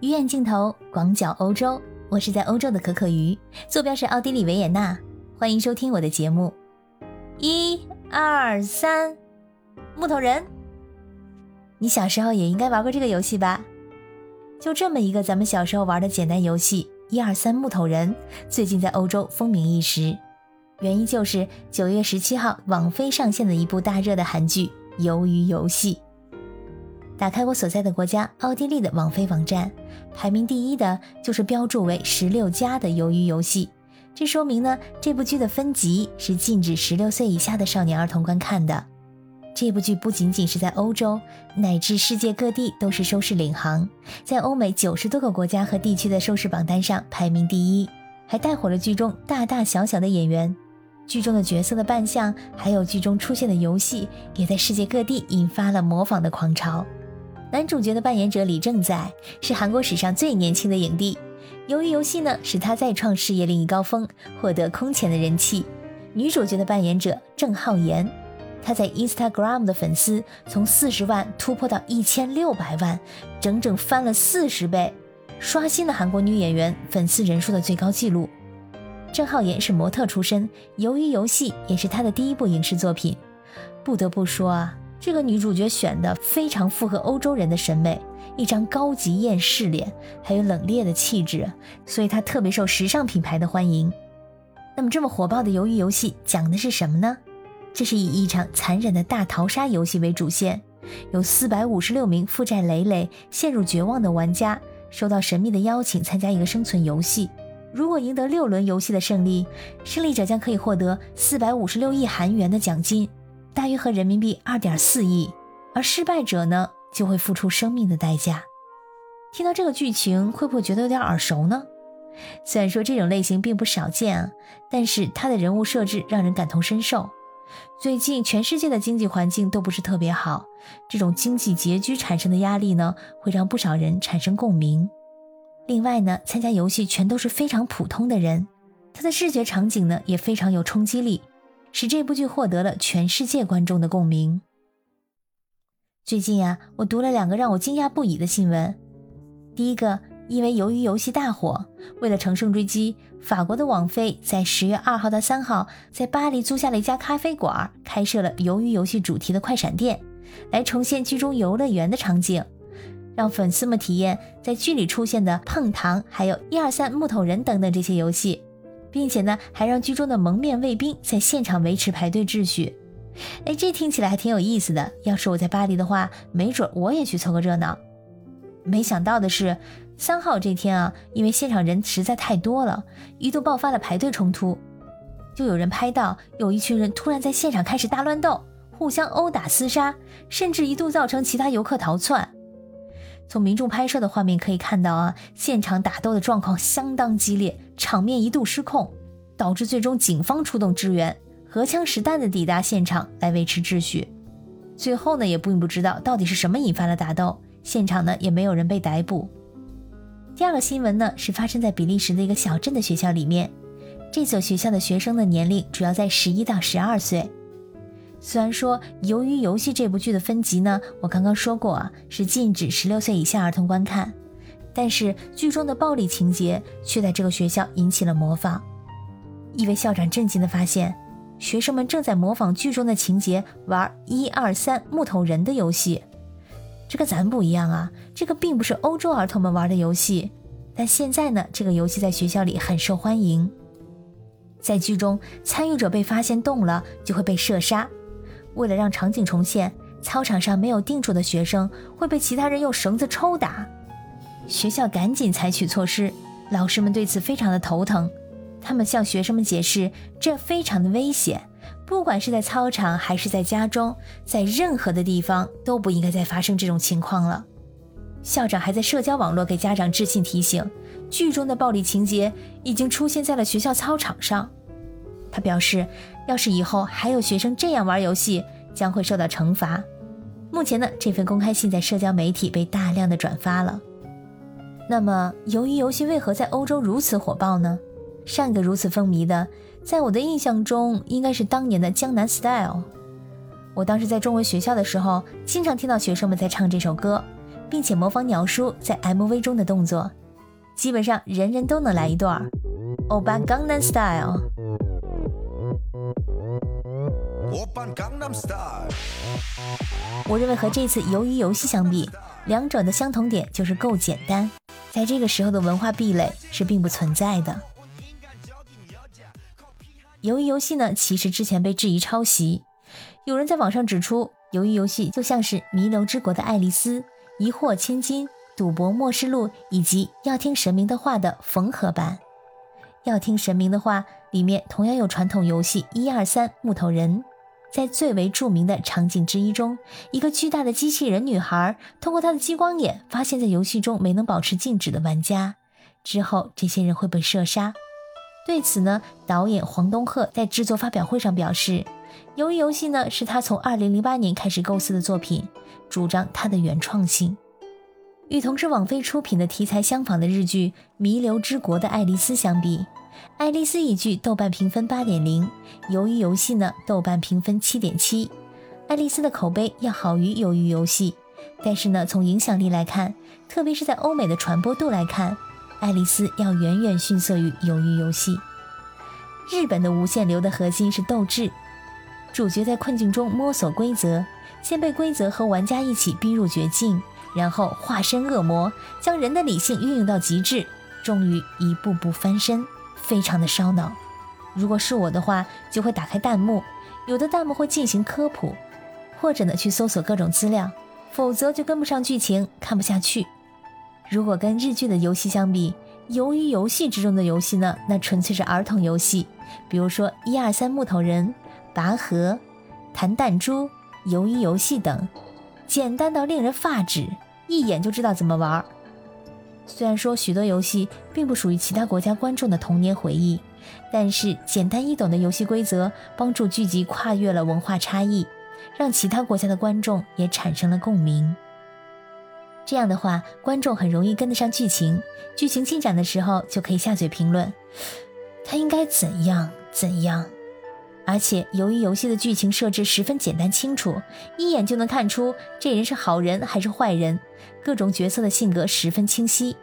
鱼眼镜头，广角欧洲，我是在欧洲的可可鱼，坐标是奥地利维也纳。欢迎收听我的节目。一、二、三，木头人。你小时候也应该玩过这个游戏吧？就这么一个咱们小时候玩的简单游戏，一二三木头人，最近在欧洲风靡一时。原因就是九月十七号网飞上线的一部大热的韩剧《鱿鱼游戏》。打开我所在的国家奥地利的网飞网站，排名第一的就是标注为十六加的《鱿鱼游戏》，这说明呢，这部剧的分级是禁止十六岁以下的少年儿童观看的。这部剧不仅仅是在欧洲，乃至世界各地都是收视领航，在欧美九十多个国家和地区的收视榜单上排名第一，还带火了剧中大大小小的演员。剧中的角色的扮相，还有剧中出现的游戏，也在世界各地引发了模仿的狂潮。男主角的扮演者李正宰是韩国史上最年轻的影帝，由于游戏呢使他再创事业另一高峰，获得空前的人气。女主角的扮演者郑浩妍，她在 Instagram 的粉丝从四十万突破到一千六百万，整整翻了四十倍，刷新了韩国女演员粉丝人数的最高纪录。郑浩妍是模特出身，由于游戏也是她的第一部影视作品。不得不说啊。这个女主角选的非常符合欧洲人的审美，一张高级厌世脸，还有冷冽的气质，所以她特别受时尚品牌的欢迎。那么这么火爆的鱿鱼游戏讲的是什么呢？这是以一场残忍的大逃杀游戏为主线，有四百五十六名负债累累、陷入绝望的玩家，收到神秘的邀请参加一个生存游戏。如果赢得六轮游戏的胜利，胜利者将可以获得四百五十六亿韩元的奖金。大约合人民币二点四亿，而失败者呢就会付出生命的代价。听到这个剧情，会不会觉得有点耳熟呢？虽然说这种类型并不少见啊，但是它的人物设置让人感同身受。最近全世界的经济环境都不是特别好，这种经济拮据产生的压力呢，会让不少人产生共鸣。另外呢，参加游戏全都是非常普通的人，他的视觉场景呢也非常有冲击力。使这部剧获得了全世界观众的共鸣。最近呀，我读了两个让我惊讶不已的新闻。第一个，因为鱿鱼游戏大火，为了乘胜追击，法国的网飞在十月二号到三号在巴黎租下了一家咖啡馆，开设了鱿鱼游戏主题的快闪店，来重现剧中游乐园的场景，让粉丝们体验在剧里出现的碰糖、还有一二三木头人等等这些游戏。并且呢，还让剧中的蒙面卫兵在现场维持排队秩序。哎，这听起来还挺有意思的。要是我在巴黎的话，没准我也去凑个热闹。没想到的是，三号这天啊，因为现场人实在太多了，一度爆发了排队冲突。就有人拍到有一群人突然在现场开始大乱斗，互相殴打厮杀，甚至一度造成其他游客逃窜。从民众拍摄的画面可以看到啊，现场打斗的状况相当激烈，场面一度失控，导致最终警方出动支援，荷枪实弹的抵达现场来维持秩序。最后呢，也并不知道到底是什么引发了打斗，现场呢也没有人被逮捕。第二个新闻呢是发生在比利时的一个小镇的学校里面，这所学校的学生的年龄主要在十一到十二岁。虽然说，由于游戏这部剧的分级呢，我刚刚说过啊，是禁止十六岁以下儿童观看，但是剧中的暴力情节却在这个学校引起了模仿。一位校长震惊地发现，学生们正在模仿剧中的情节玩一二三木头人的游戏。这个咱不一样啊，这个并不是欧洲儿童们玩的游戏，但现在呢，这个游戏在学校里很受欢迎。在剧中，参与者被发现动了，就会被射杀。为了让场景重现，操场上没有定住的学生会被其他人用绳子抽打。学校赶紧采取措施，老师们对此非常的头疼。他们向学生们解释，这非常的危险，不管是在操场还是在家中，在任何的地方都不应该再发生这种情况了。校长还在社交网络给家长致信提醒，剧中的暴力情节已经出现在了学校操场上。他表示，要是以后还有学生这样玩游戏，将会受到惩罚。目前呢，这份公开信在社交媒体被大量的转发了。那么，由于游戏为何在欧洲如此火爆呢？上一个如此风靡的，在我的印象中，应该是当年的《江南 Style》。我当时在中文学校的时候，经常听到学生们在唱这首歌，并且模仿鸟叔在 MV 中的动作，基本上人人都能来一段儿。欧巴江南 Style。我认为和这次鱿鱼游戏相比，两者的相同点就是够简单，在这个时候的文化壁垒是并不存在的。鱿鱼游戏呢，其实之前被质疑抄袭，有人在网上指出，鱿鱼游戏就像是《弥留之国的爱丽丝》《疑惑千金》《赌博默示录》以及《要听神明的话》的缝合版。要听神明的话，里面同样有传统游戏一二三木头人。在最为著名的场景之一中，一个巨大的机器人女孩通过她的激光眼发现，在游戏中没能保持静止的玩家，之后这些人会被射杀。对此呢，导演黄东赫在制作发表会上表示，由于游戏呢是他从2008年开始构思的作品，主张它的原创性。与同是网飞出品的题材相仿的日剧《弥留之国的爱丽丝》相比。爱丽丝一句豆瓣评分八点零，鱿鱼游戏呢豆瓣评分七点七。爱丽丝的口碑要好于鱿鱼游戏，但是呢从影响力来看，特别是在欧美的传播度来看，爱丽丝要远远逊色于鱿鱼游戏。日本的无限流的核心是斗志，主角在困境中摸索规则，先被规则和玩家一起逼入绝境，然后化身恶魔，将人的理性运用到极致，终于一步步翻身。非常的烧脑，如果是我的话，就会打开弹幕，有的弹幕会进行科普，或者呢去搜索各种资料，否则就跟不上剧情，看不下去。如果跟日剧的游戏相比，由于游戏之中的游戏呢，那纯粹是儿童游戏，比如说一二三木头人、拔河、弹弹珠、鱿鱼游戏等，简单到令人发指，一眼就知道怎么玩。虽然说许多游戏并不属于其他国家观众的童年回忆，但是简单易懂的游戏规则帮助剧集跨越了文化差异，让其他国家的观众也产生了共鸣。这样的话，观众很容易跟得上剧情，剧情进展的时候就可以下嘴评论，他应该怎样怎样。而且由于游戏的剧情设置十分简单清楚，一眼就能看出这人是好人还是坏人，各种角色的性格十分清晰。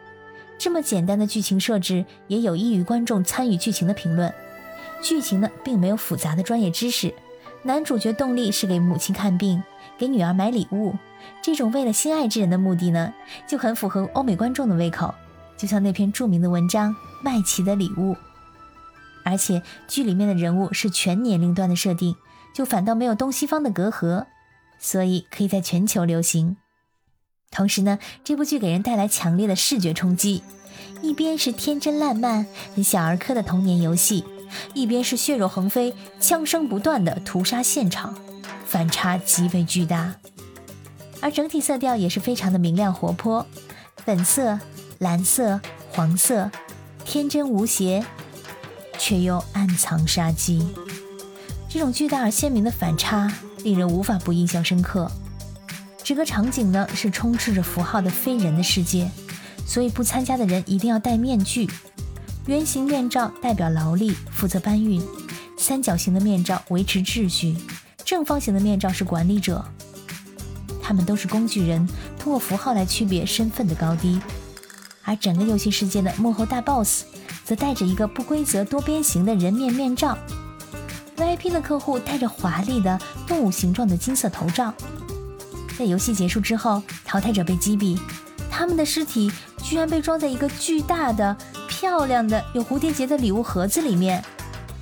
这么简单的剧情设置也有益于观众参与剧情的评论。剧情呢并没有复杂的专业知识，男主角动力是给母亲看病，给女儿买礼物，这种为了心爱之人的目的呢就很符合欧美观众的胃口。就像那篇著名的文章《麦琪的礼物》。而且剧里面的人物是全年龄段的设定，就反倒没有东西方的隔阂，所以可以在全球流行。同时呢，这部剧给人带来强烈的视觉冲击，一边是天真烂漫、小儿科的童年游戏，一边是血肉横飞、枪声不断的屠杀现场，反差极为巨大。而整体色调也是非常的明亮活泼，粉色、蓝色、黄色，天真无邪。却又暗藏杀机，这种巨大而鲜明的反差令人无法不印象深刻。整个场景呢是充斥着符号的非人的世界，所以不参加的人一定要戴面具。圆形面罩代表劳力，负责搬运；三角形的面罩维持秩序；正方形的面罩是管理者。他们都是工具人，通过符号来区别身份的高低。而整个游戏世界的幕后大 boss。则戴着一个不规则多边形的人面面罩，VIP 的客户戴着华丽的动物形状的金色头罩。在游戏结束之后，淘汰者被击毙，他们的尸体居然被装在一个巨大的、漂亮的有蝴蝶结的礼物盒子里面，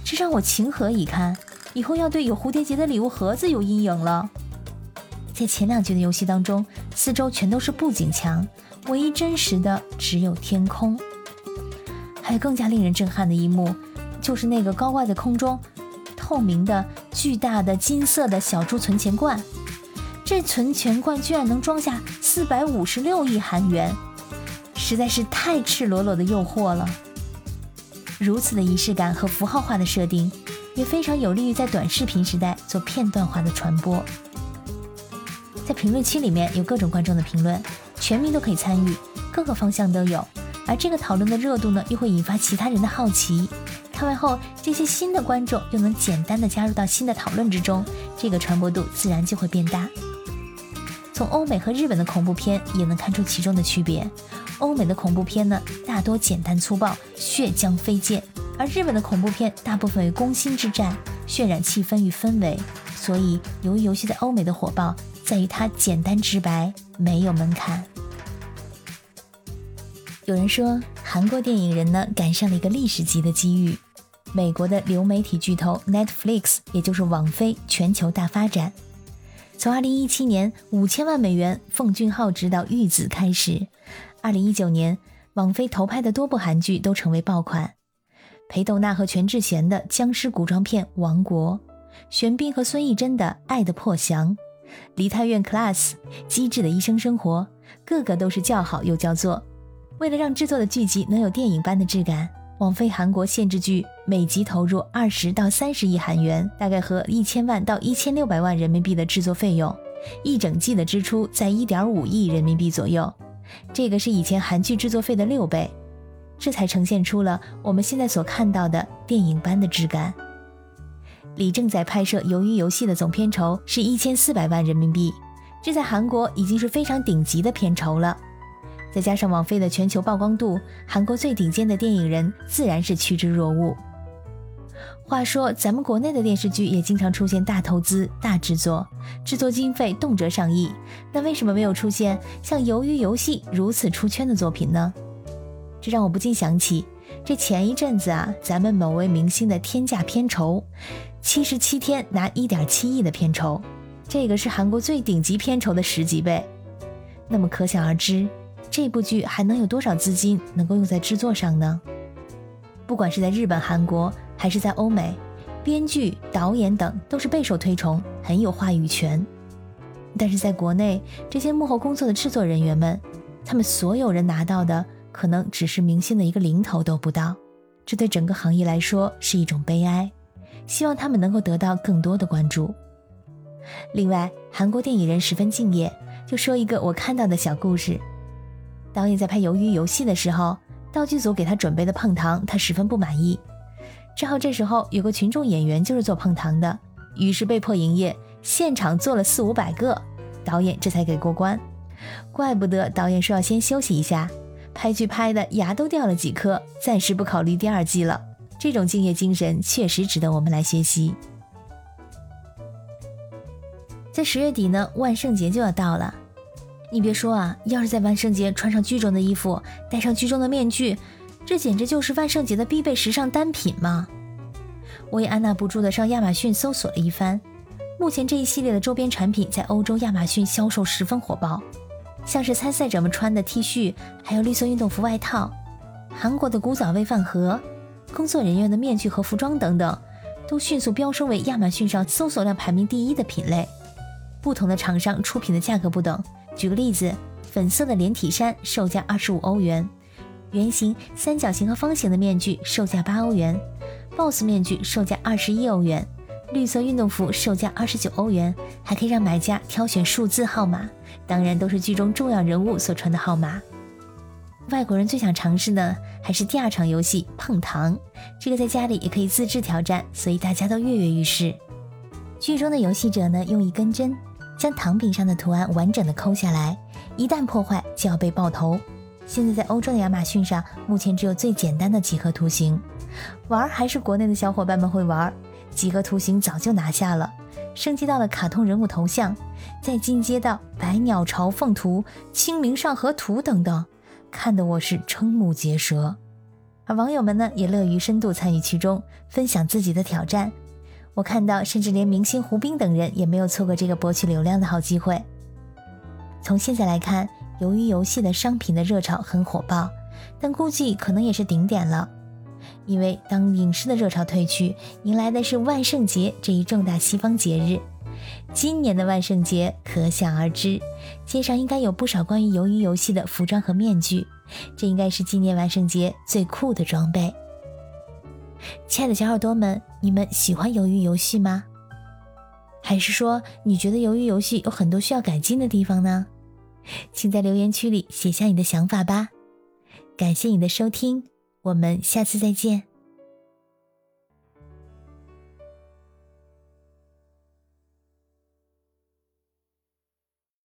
这让我情何以堪！以后要对有蝴蝶结的礼物盒子有阴影了。在前两局的游戏当中，四周全都是布景墙，唯一真实的只有天空。还有更加令人震撼的一幕，就是那个高挂在空中、透明的巨大的金色的小猪存钱罐。这存钱罐居然能装下四百五十六亿韩元，实在是太赤裸裸的诱惑了。如此的仪式感和符号化的设定，也非常有利于在短视频时代做片段化的传播。在评论区里面有各种观众的评论，全民都可以参与，各个方向都有。而这个讨论的热度呢，又会引发其他人的好奇。看完后，这些新的观众又能简单的加入到新的讨论之中，这个传播度自然就会变大。从欧美和日本的恐怖片也能看出其中的区别。欧美的恐怖片呢，大多简单粗暴、血浆飞溅，而日本的恐怖片大部分为攻心之战，渲染气氛与氛围。所以，由于游戏在欧美的火爆，在于它简单直白，没有门槛。有人说，韩国电影人呢赶上了一个历史级的机遇，美国的流媒体巨头 Netflix，也就是网飞全球大发展。从2017年五千万美元奉俊昊执导《玉子》开始，2019年网飞投拍的多部韩剧都成为爆款，裴斗娜和全智贤的僵尸古装片《王国》，玄彬和孙艺珍的《爱的破降》，梨泰院 Class 机智的医生生活，个个都是叫好又叫座。为了让制作的剧集能有电影般的质感，网飞韩国限制剧每集投入二十到三十亿韩元，大概和一千万到一千六百万人民币的制作费用，一整季的支出在一点五亿人民币左右，这个是以前韩剧制作费的六倍，这才呈现出了我们现在所看到的电影般的质感。李正宰拍摄《鱿鱼游戏》的总片酬是一千四百万人民币，这在韩国已经是非常顶级的片酬了。再加上网飞的全球曝光度，韩国最顶尖的电影人自然是趋之若鹜。话说，咱们国内的电视剧也经常出现大投资、大制作，制作经费动辄上亿，那为什么没有出现像《鱿鱼游戏》如此出圈的作品呢？这让我不禁想起，这前一阵子啊，咱们某位明星的天价片酬，七十七天拿一点七亿的片酬，这个是韩国最顶级片酬的十几倍，那么可想而知。这部剧还能有多少资金能够用在制作上呢？不管是在日本、韩国，还是在欧美，编剧、导演等都是备受推崇，很有话语权。但是在国内，这些幕后工作的制作人员们，他们所有人拿到的可能只是明星的一个零头都不到，这对整个行业来说是一种悲哀。希望他们能够得到更多的关注。另外，韩国电影人十分敬业，就说一个我看到的小故事。导演在拍《鱿鱼游戏》的时候，道具组给他准备的碰糖，他十分不满意。正好这时候有个群众演员就是做碰糖的，于是被迫营业，现场做了四五百个，导演这才给过关。怪不得导演说要先休息一下，拍剧拍的牙都掉了几颗，暂时不考虑第二季了。这种敬业精神确实值得我们来学习。在十月底呢，万圣节就要到了。你别说啊，要是在万圣节穿上剧中的衣服，戴上剧中的面具，这简直就是万圣节的必备时尚单品嘛！我也按捺不住的上亚马逊搜索了一番，目前这一系列的周边产品在欧洲亚马逊销售十分火爆，像是参赛者们穿的 T 恤，还有绿色运动服外套，韩国的古早味饭盒，工作人员的面具和服装等等，都迅速飙升为亚马逊上搜索量排名第一的品类。不同的厂商出品的价格不等。举个例子，粉色的连体衫售价二十五欧元，圆形、三角形和方形的面具售价八欧元，BOSS 面具售价二十一欧元，绿色运动服售价二十九欧元，还可以让买家挑选数字号码，当然都是剧中重要人物所穿的号码。外国人最想尝试的还是第二场游戏碰糖，这个在家里也可以自制挑战，所以大家都跃跃欲试。剧中的游戏者呢，用一根针。将糖饼上的图案完整的抠下来，一旦破坏就要被爆头。现在在欧洲的亚马逊上，目前只有最简单的几何图形。玩还是国内的小伙伴们会玩，几何图形早就拿下了，升级到了卡通人物头像，再进阶到百鸟朝凤图、清明上河图等等，看得我是瞠目结舌。而网友们呢，也乐于深度参与其中，分享自己的挑战。我看到，甚至连明星胡兵等人也没有错过这个博取流量的好机会。从现在来看，由于游戏的商品的热潮很火爆，但估计可能也是顶点了。因为当影视的热潮退去，迎来的是万圣节这一重大西方节日。今年的万圣节可想而知，街上应该有不少关于鱿鱼游戏的服装和面具，这应该是今年万圣节最酷的装备。亲爱的小耳朵们，你们喜欢鱿鱼游戏吗？还是说你觉得鱿鱼游戏有很多需要改进的地方呢？请在留言区里写下你的想法吧。感谢你的收听，我们下次再见。